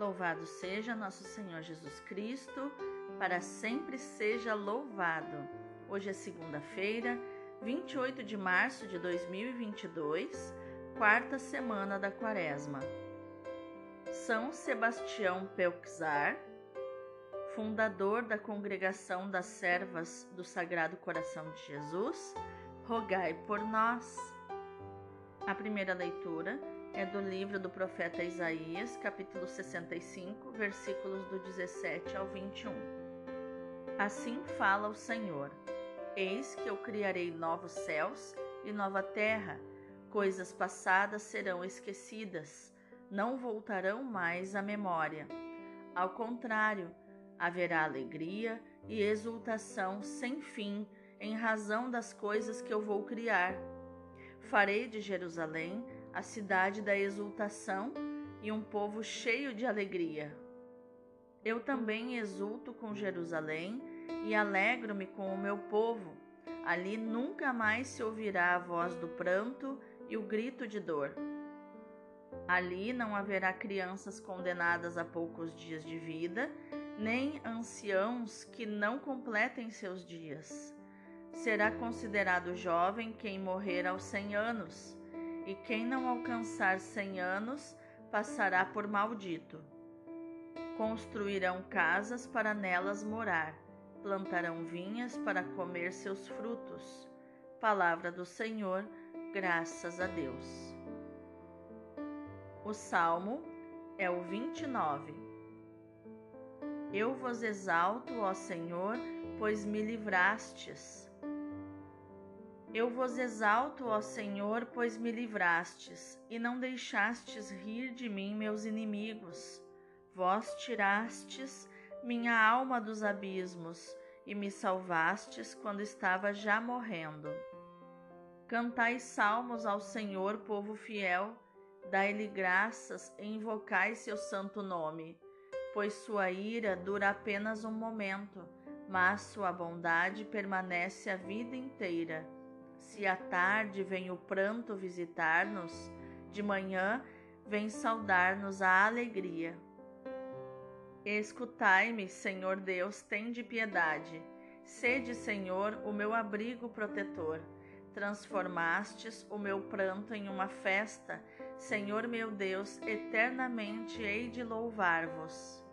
Louvado seja nosso Senhor Jesus Cristo, para sempre seja louvado. Hoje é segunda-feira, 28 de março de 2022, quarta semana da Quaresma. São Sebastião Pelczar, fundador da Congregação das Servas do Sagrado Coração de Jesus, rogai por nós. A primeira leitura é do livro do profeta Isaías, capítulo 65, versículos do 17 ao 21. Assim fala o Senhor: Eis que eu criarei novos céus e nova terra, coisas passadas serão esquecidas, não voltarão mais à memória. Ao contrário, haverá alegria e exultação sem fim em razão das coisas que eu vou criar. Farei de Jerusalém a cidade da exultação e um povo cheio de alegria. Eu também exulto com Jerusalém e alegro-me com o meu povo. Ali nunca mais se ouvirá a voz do pranto e o grito de dor. Ali não haverá crianças condenadas a poucos dias de vida, nem anciãos que não completem seus dias. Será considerado jovem quem morrer aos cem anos e quem não alcançar cem anos passará por maldito. Construirão casas para nelas morar, plantarão vinhas para comer seus frutos. Palavra do Senhor, graças a Deus. O salmo é o 29. Eu vos exalto, ó Senhor, pois me livrastes eu vos exalto, ó Senhor, pois me livrastes, e não deixastes rir de mim meus inimigos. Vós tirastes minha alma dos abismos, e me salvastes quando estava já morrendo. Cantai salmos ao Senhor, povo fiel, dai-lhe graças e invocai seu santo nome, pois sua ira dura apenas um momento, mas sua bondade permanece a vida inteira. Se à tarde vem o pranto visitar-nos, de manhã vem saudar-nos a alegria. Escutai-me, Senhor Deus, tende piedade. Sede, Senhor, o meu abrigo protetor. Transformastes o meu pranto em uma festa. Senhor meu Deus, eternamente hei de louvar-vos.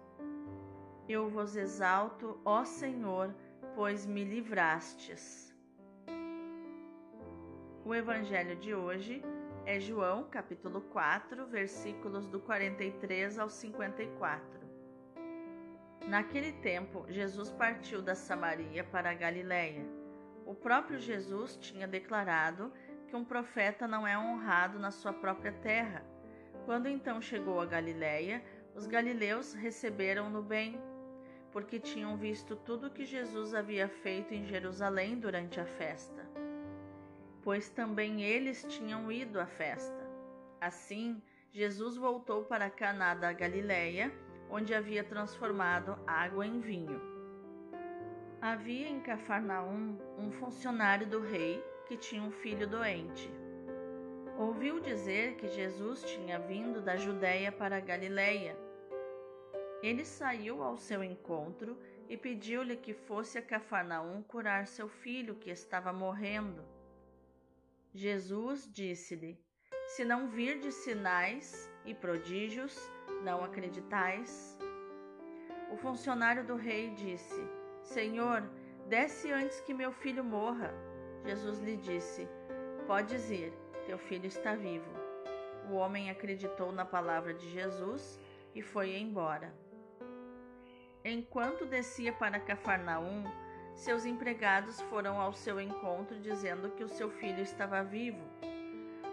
Eu vos exalto, ó Senhor, pois me livrastes. O evangelho de hoje é João, capítulo 4, versículos do 43 ao 54. Naquele tempo, Jesus partiu da Samaria para a Galiléia. O próprio Jesus tinha declarado que um profeta não é honrado na sua própria terra. Quando então chegou a Galiléia, os galileus receberam-no bem, porque tinham visto tudo o que Jesus havia feito em Jerusalém durante a festa pois também eles tinham ido à festa. Assim, Jesus voltou para Caná da Galileia, onde havia transformado água em vinho. Havia em Cafarnaum um funcionário do rei que tinha um filho doente. Ouviu dizer que Jesus tinha vindo da Judéia para a Galileia. Ele saiu ao seu encontro e pediu-lhe que fosse a Cafarnaum curar seu filho que estava morrendo. Jesus disse-lhe: Se não virdes sinais e prodígios, não acreditais? O funcionário do rei disse: Senhor, desce antes que meu filho morra. Jesus lhe disse: Podes ir, teu filho está vivo. O homem acreditou na palavra de Jesus e foi embora. Enquanto descia para Cafarnaum, seus empregados foram ao seu encontro dizendo que o seu filho estava vivo.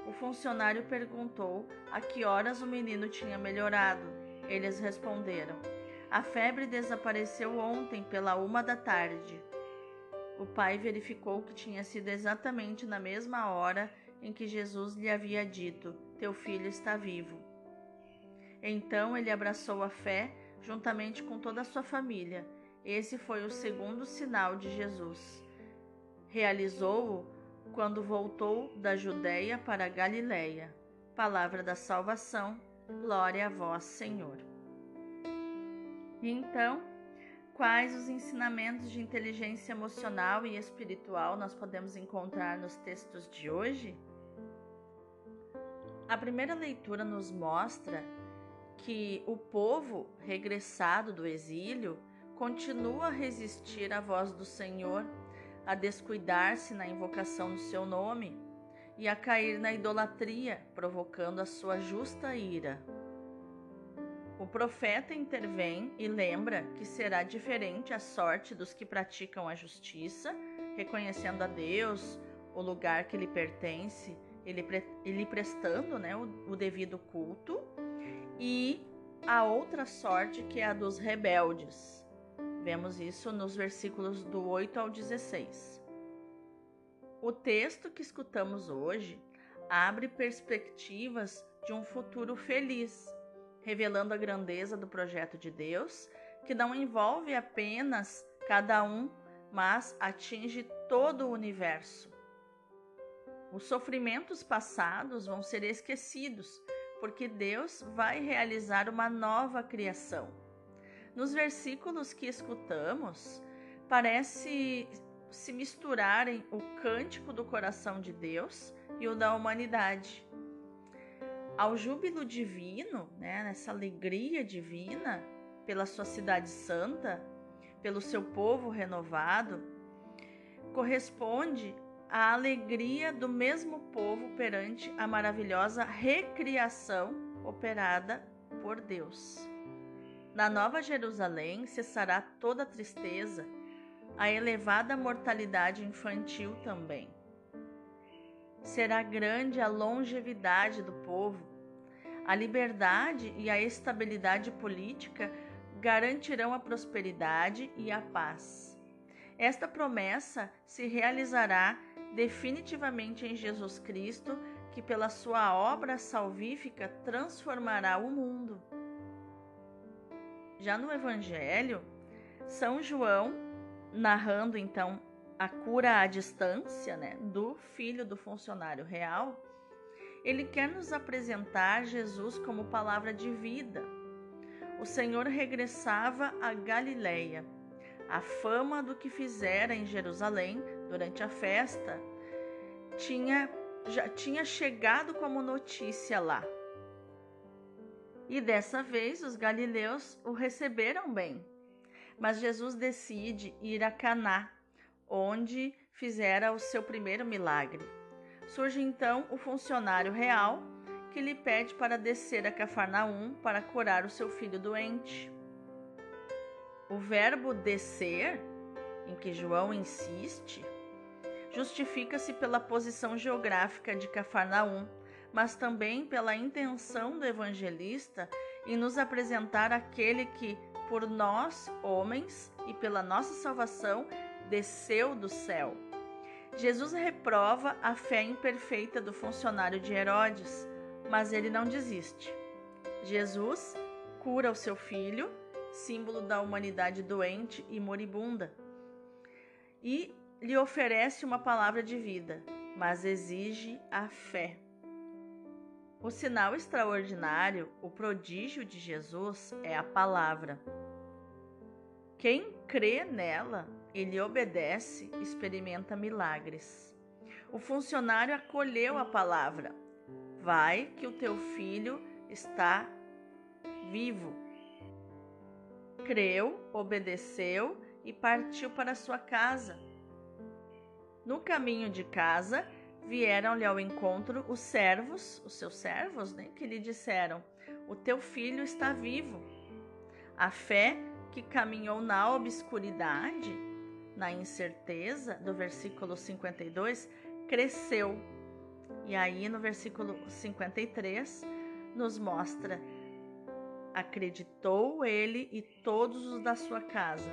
O funcionário perguntou a que horas o menino tinha melhorado. Eles responderam: A febre desapareceu ontem pela uma da tarde. O pai verificou que tinha sido exatamente na mesma hora em que Jesus lhe havia dito: Teu filho está vivo. Então ele abraçou a fé juntamente com toda a sua família esse foi o segundo sinal de Jesus. Realizou-o quando voltou da Judéia para a Galiléia. Palavra da salvação, glória a vós, Senhor. Então, quais os ensinamentos de inteligência emocional e espiritual nós podemos encontrar nos textos de hoje? A primeira leitura nos mostra que o povo regressado do exílio continua a resistir à voz do Senhor, a descuidar-se na invocação do seu nome e a cair na idolatria, provocando a sua justa ira. O profeta intervém e lembra que será diferente a sorte dos que praticam a justiça, reconhecendo a Deus o lugar que lhe pertence, ele, ele prestando né, o, o devido culto, e a outra sorte que é a dos rebeldes. Vemos isso nos versículos do 8 ao 16. O texto que escutamos hoje abre perspectivas de um futuro feliz revelando a grandeza do projeto de Deus, que não envolve apenas cada um, mas atinge todo o universo. Os sofrimentos passados vão ser esquecidos, porque Deus vai realizar uma nova criação. Nos versículos que escutamos, parece se misturarem o cântico do coração de Deus e o da humanidade ao júbilo divino, né, nessa alegria divina pela sua cidade santa, pelo seu povo renovado, corresponde a alegria do mesmo povo perante a maravilhosa recriação operada por Deus. Na Nova Jerusalém cessará toda tristeza, a elevada mortalidade infantil também será grande a longevidade do povo. A liberdade e a estabilidade política garantirão a prosperidade e a paz. Esta promessa se realizará definitivamente em Jesus Cristo, que pela sua obra salvífica transformará o mundo. Já no Evangelho, São João, narrando então a cura à distância né, do filho do funcionário real, ele quer nos apresentar Jesus como palavra de vida. O Senhor regressava a Galileia. A fama do que fizera em Jerusalém durante a festa tinha, já tinha chegado como notícia lá. E dessa vez os galileus o receberam bem. Mas Jesus decide ir a Caná, onde fizera o seu primeiro milagre. Surge então o funcionário real que lhe pede para descer a Cafarnaum para curar o seu filho doente. O verbo descer, em que João insiste, justifica-se pela posição geográfica de Cafarnaum, mas também pela intenção do evangelista em nos apresentar aquele que, por nós, homens, e pela nossa salvação, desceu do céu. Jesus reprova a fé imperfeita do funcionário de Herodes, mas ele não desiste. Jesus cura o seu filho, símbolo da humanidade doente e moribunda, e lhe oferece uma palavra de vida, mas exige a fé. O sinal extraordinário, o prodígio de Jesus é a palavra. Quem crê nela ele obedece, experimenta milagres. O funcionário acolheu a palavra: Vai, que o teu filho está vivo. Creu, obedeceu e partiu para sua casa. No caminho de casa, vieram-lhe ao encontro os servos, os seus servos, né, que lhe disseram: O teu filho está vivo. A fé que caminhou na obscuridade na incerteza do versículo 52, cresceu. E aí no versículo 53 nos mostra: acreditou ele e todos os da sua casa.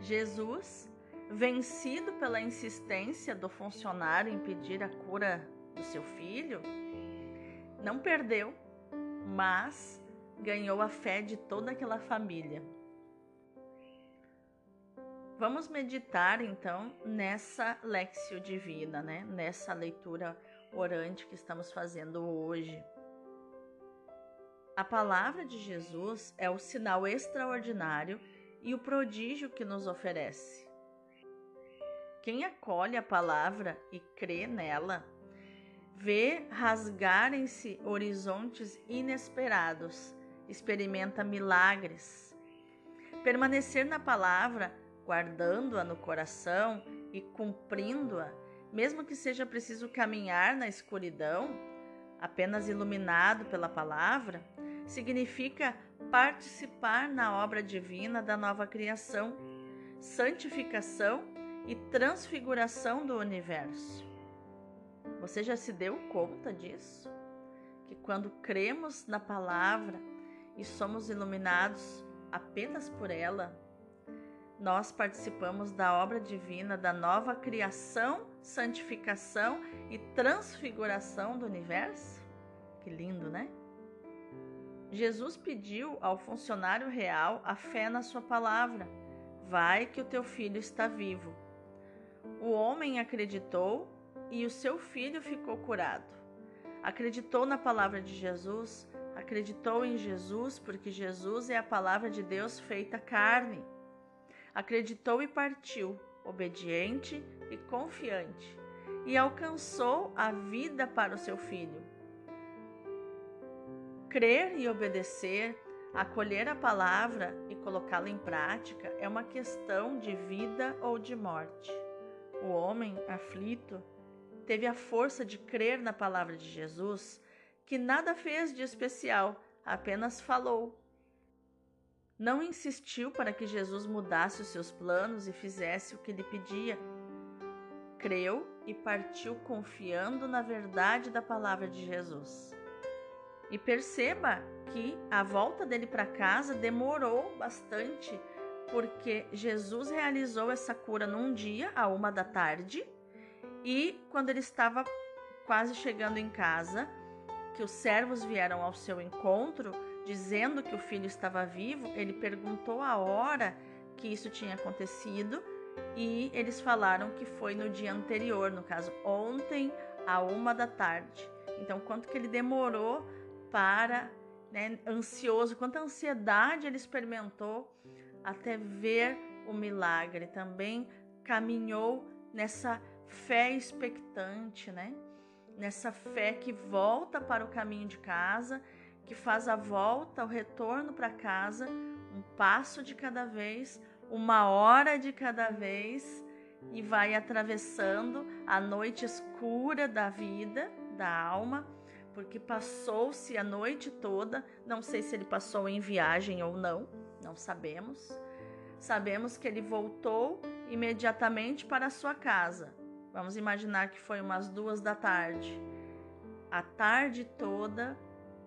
Jesus, vencido pela insistência do funcionário em pedir a cura do seu filho, não perdeu, mas ganhou a fé de toda aquela família. Vamos meditar então nessa lexio divina, né? Nessa leitura orante que estamos fazendo hoje. A palavra de Jesus é o sinal extraordinário e o prodígio que nos oferece. Quem acolhe a palavra e crê nela, vê rasgarem-se horizontes inesperados, experimenta milagres. Permanecer na palavra, guardando-a no coração e cumprindo-a, mesmo que seja preciso caminhar na escuridão, apenas iluminado pela palavra, significa participar na obra divina da nova criação, santificação e transfiguração do universo. Você já se deu conta disso? Que quando cremos na palavra e somos iluminados apenas por ela, nós participamos da obra divina da nova criação, santificação e transfiguração do universo? Que lindo, né? Jesus pediu ao funcionário real a fé na sua palavra. Vai que o teu filho está vivo. O homem acreditou e o seu filho ficou curado. Acreditou na palavra de Jesus, acreditou em Jesus porque Jesus é a palavra de Deus feita carne. Acreditou e partiu, obediente e confiante, e alcançou a vida para o seu filho. Crer e obedecer, acolher a palavra e colocá-la em prática é uma questão de vida ou de morte. O homem aflito teve a força de crer na palavra de Jesus, que nada fez de especial, apenas falou. Não insistiu para que Jesus mudasse os seus planos e fizesse o que lhe pedia. Creu e partiu confiando na verdade da palavra de Jesus. E perceba que a volta dele para casa demorou bastante, porque Jesus realizou essa cura num dia, a uma da tarde, e quando ele estava quase chegando em casa, que os servos vieram ao seu encontro, dizendo que o filho estava vivo, ele perguntou a hora que isso tinha acontecido e eles falaram que foi no dia anterior, no caso, ontem, a uma da tarde. Então, quanto que ele demorou para, né, ansioso, quanta ansiedade ele experimentou até ver o milagre. Também caminhou nessa fé expectante, né? Nessa fé que volta para o caminho de casa, que faz a volta, o retorno para casa, um passo de cada vez, uma hora de cada vez e vai atravessando a noite escura da vida, da alma, porque passou-se a noite toda, não sei se ele passou em viagem ou não, não sabemos. Sabemos que ele voltou imediatamente para sua casa. Vamos imaginar que foi umas duas da tarde. A tarde toda,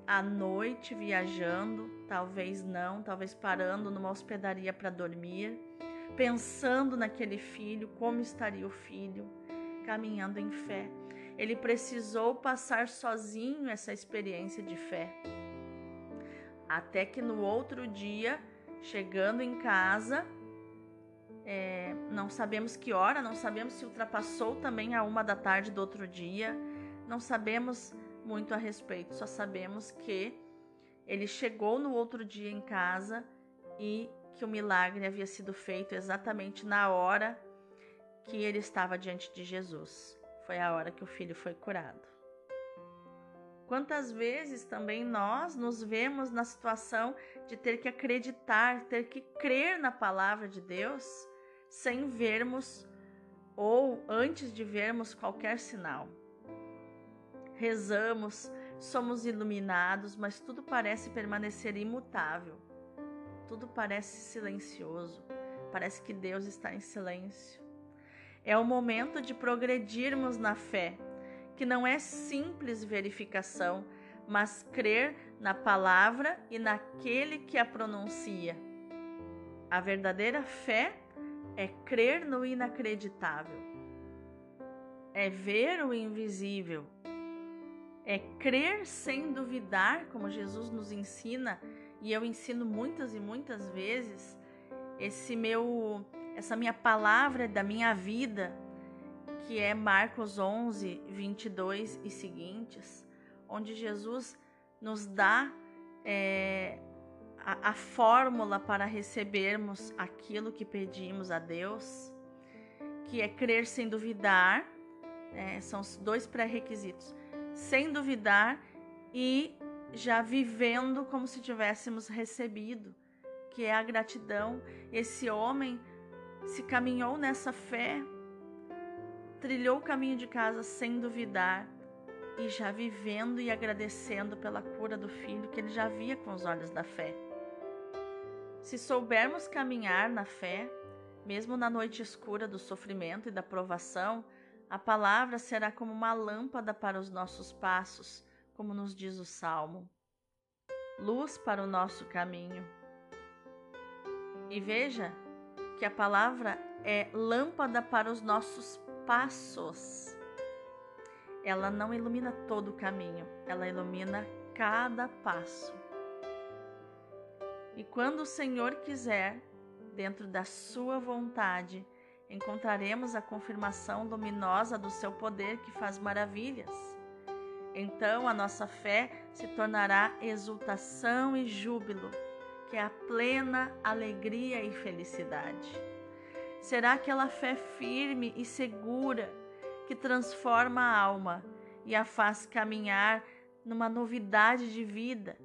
a noite viajando, talvez não, talvez parando numa hospedaria para dormir, pensando naquele filho, como estaria o filho, caminhando em fé ele precisou passar sozinho essa experiência de fé. Até que no outro dia, chegando em casa, é, não sabemos que hora, não sabemos se ultrapassou também a uma da tarde do outro dia, não sabemos muito a respeito, só sabemos que ele chegou no outro dia em casa e que o milagre havia sido feito exatamente na hora que ele estava diante de Jesus foi a hora que o filho foi curado. Quantas vezes também nós nos vemos na situação de ter que acreditar, ter que crer na palavra de Deus sem vermos ou antes de vermos qualquer sinal. Rezamos, somos iluminados, mas tudo parece permanecer imutável. Tudo parece silencioso. Parece que Deus está em silêncio. É o momento de progredirmos na fé, que não é simples verificação, mas crer na palavra e naquele que a pronuncia. A verdadeira fé é crer no inacreditável, é ver o invisível, é crer sem duvidar, como Jesus nos ensina, e eu ensino muitas e muitas vezes. Esse meu essa minha palavra da minha vida, que é Marcos 11, 22 e seguintes, onde Jesus nos dá é, a, a fórmula para recebermos aquilo que pedimos a Deus, que é crer sem duvidar, é, são os dois pré-requisitos, sem duvidar e já vivendo como se tivéssemos recebido, que é a gratidão. Esse homem se caminhou nessa fé, trilhou o caminho de casa sem duvidar e já vivendo e agradecendo pela cura do filho que ele já via com os olhos da fé. Se soubermos caminhar na fé, mesmo na noite escura do sofrimento e da provação, a palavra será como uma lâmpada para os nossos passos, como nos diz o Salmo. Luz para o nosso caminho. E veja que a palavra é lâmpada para os nossos passos. Ela não ilumina todo o caminho, ela ilumina cada passo. E quando o Senhor quiser, dentro da Sua vontade, encontraremos a confirmação luminosa do seu poder que faz maravilhas. Então a nossa fé se tornará exultação e júbilo, que é a plena alegria e felicidade. Será aquela fé firme e segura que transforma a alma e a faz caminhar numa novidade de vida,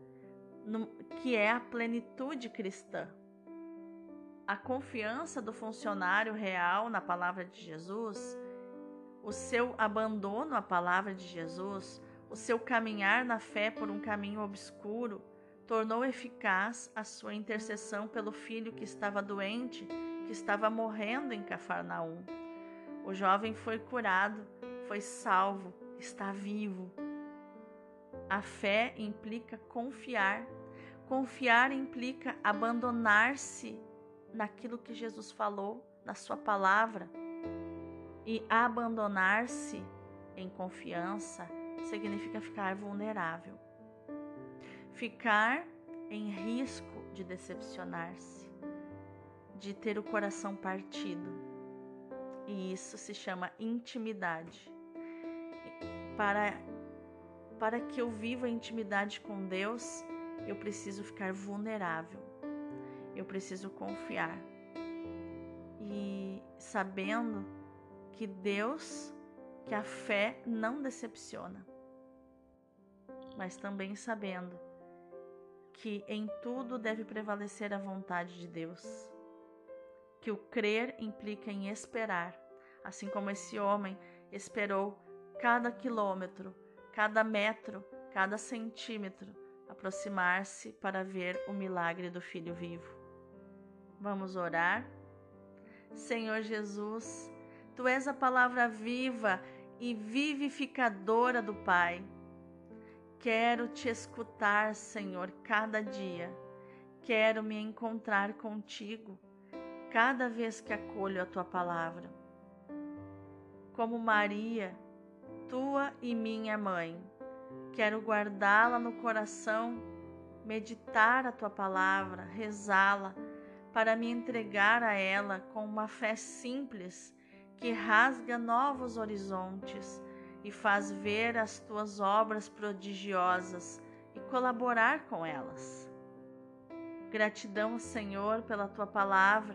que é a plenitude cristã? A confiança do funcionário real na palavra de Jesus, o seu abandono à palavra de Jesus, o seu caminhar na fé por um caminho obscuro, tornou eficaz a sua intercessão pelo filho que estava doente, que estava morrendo em Cafarnaum. O jovem foi curado, foi salvo, está vivo. A fé implica confiar. Confiar implica abandonar-se naquilo que Jesus falou, na Sua palavra. E abandonar-se em confiança significa ficar vulnerável, ficar em risco de decepcionar-se, de ter o coração partido. E isso se chama intimidade. Para, para que eu viva a intimidade com Deus, eu preciso ficar vulnerável eu preciso confiar. E sabendo que Deus, que a fé não decepciona, mas também sabendo que em tudo deve prevalecer a vontade de Deus. Que o crer implica em esperar, assim como esse homem esperou cada quilômetro, cada metro, cada centímetro aproximar-se para ver o milagre do filho vivo. Vamos orar. Senhor Jesus, tu és a palavra viva e vivificadora do Pai. Quero te escutar, Senhor, cada dia. Quero me encontrar contigo cada vez que acolho a tua palavra. Como Maria, tua e minha mãe, quero guardá-la no coração, meditar a tua palavra, rezá-la para me entregar a ela com uma fé simples que rasga novos horizontes e faz ver as tuas obras prodigiosas e colaborar com elas. Gratidão, Senhor, pela tua palavra,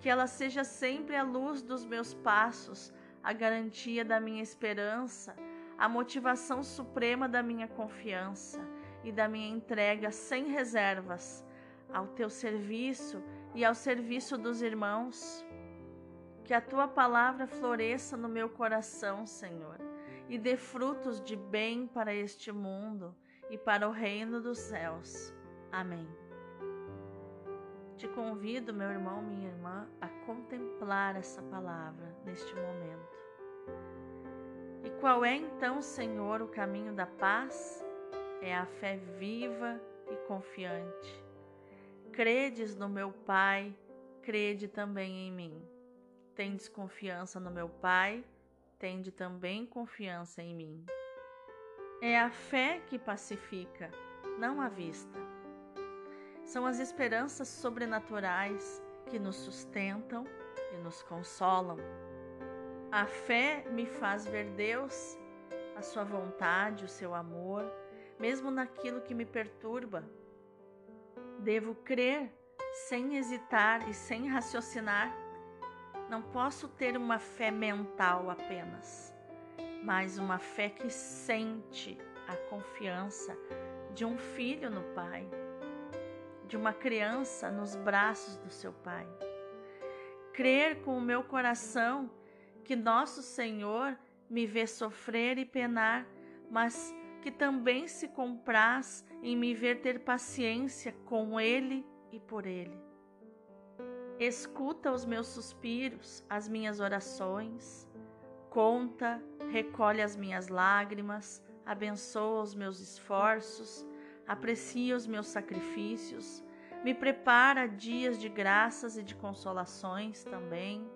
que ela seja sempre a luz dos meus passos, a garantia da minha esperança, a motivação suprema da minha confiança e da minha entrega sem reservas ao teu serviço e ao serviço dos irmãos. Que a tua palavra floresça no meu coração, Senhor, e dê frutos de bem para este mundo e para o reino dos céus. Amém. Te convido, meu irmão, minha irmã, a contemplar essa palavra neste momento. E qual é então, Senhor, o caminho da paz? É a fé viva e confiante Credes no meu Pai, crede também em mim. Tendes confiança no meu Pai, tende também confiança em mim. É a fé que pacifica, não a vista. São as esperanças sobrenaturais que nos sustentam e nos consolam. A fé me faz ver Deus, a sua vontade, o seu amor, mesmo naquilo que me perturba. Devo crer sem hesitar e sem raciocinar. Não posso ter uma fé mental apenas, mas uma fé que sente a confiança de um filho no Pai, de uma criança nos braços do seu Pai. Crer com o meu coração que nosso Senhor me vê sofrer e penar, mas que também se compraz em me ver ter paciência com Ele e por Ele. Escuta os meus suspiros, as minhas orações, conta, recolhe as minhas lágrimas, abençoa os meus esforços, aprecia os meus sacrifícios, me prepara dias de graças e de consolações também.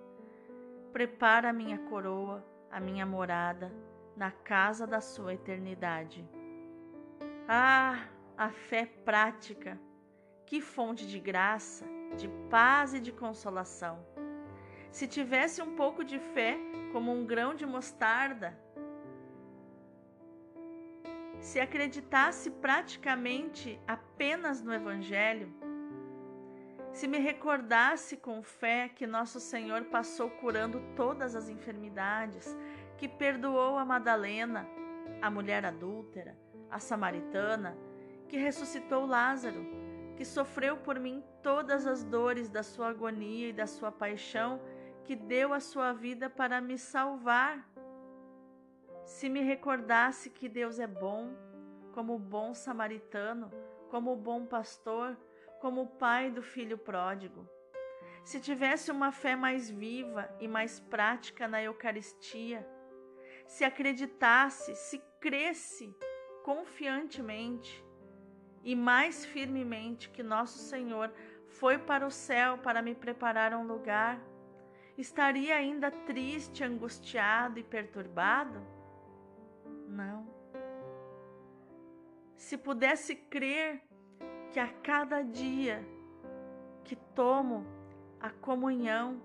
Prepara a minha coroa, a minha morada na casa da sua eternidade. Ah, a fé prática! Que fonte de graça, de paz e de consolação! Se tivesse um pouco de fé, como um grão de mostarda, se acreditasse praticamente apenas no Evangelho, se me recordasse com fé que nosso Senhor passou curando todas as enfermidades, que perdoou a Madalena, a mulher adúltera, a samaritana, que ressuscitou Lázaro, que sofreu por mim todas as dores da sua agonia e da sua paixão, que deu a sua vida para me salvar. Se me recordasse que Deus é bom, como o bom samaritano, como o bom pastor, como o pai do filho pródigo. Se tivesse uma fé mais viva e mais prática na Eucaristia, se acreditasse, se cresce confiantemente e mais firmemente que nosso Senhor foi para o céu para me preparar um lugar, estaria ainda triste, angustiado e perturbado? Não. Se pudesse crer que a cada dia que tomo a comunhão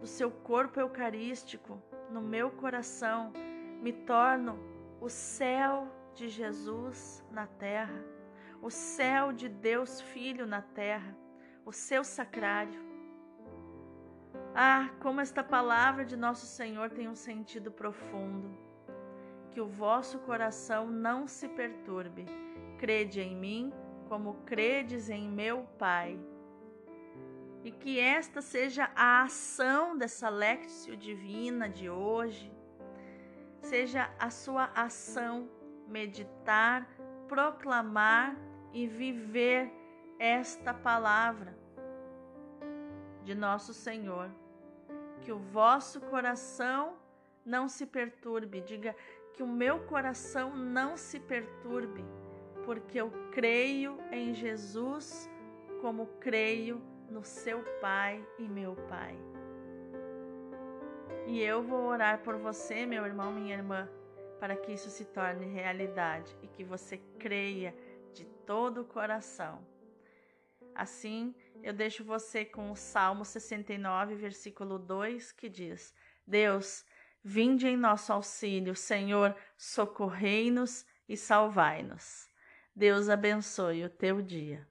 do seu corpo eucarístico no meu coração, me torno o céu de Jesus na terra, o céu de Deus Filho na terra, o seu sacrário. Ah, como esta palavra de nosso Senhor tem um sentido profundo. Que o vosso coração não se perturbe. Crede em mim como credes em meu Pai. E que esta seja a ação dessa Lectio Divina de hoje, seja a sua ação meditar, proclamar e viver esta palavra de nosso Senhor. Que o vosso coração não se perturbe, diga que o meu coração não se perturbe porque eu creio em Jesus como creio no seu Pai e meu Pai. E eu vou orar por você, meu irmão, minha irmã, para que isso se torne realidade e que você creia de todo o coração. Assim, eu deixo você com o Salmo 69, versículo 2, que diz: Deus, vinde em nosso auxílio, Senhor, socorrei-nos e salvai-nos. Deus abençoe o teu dia.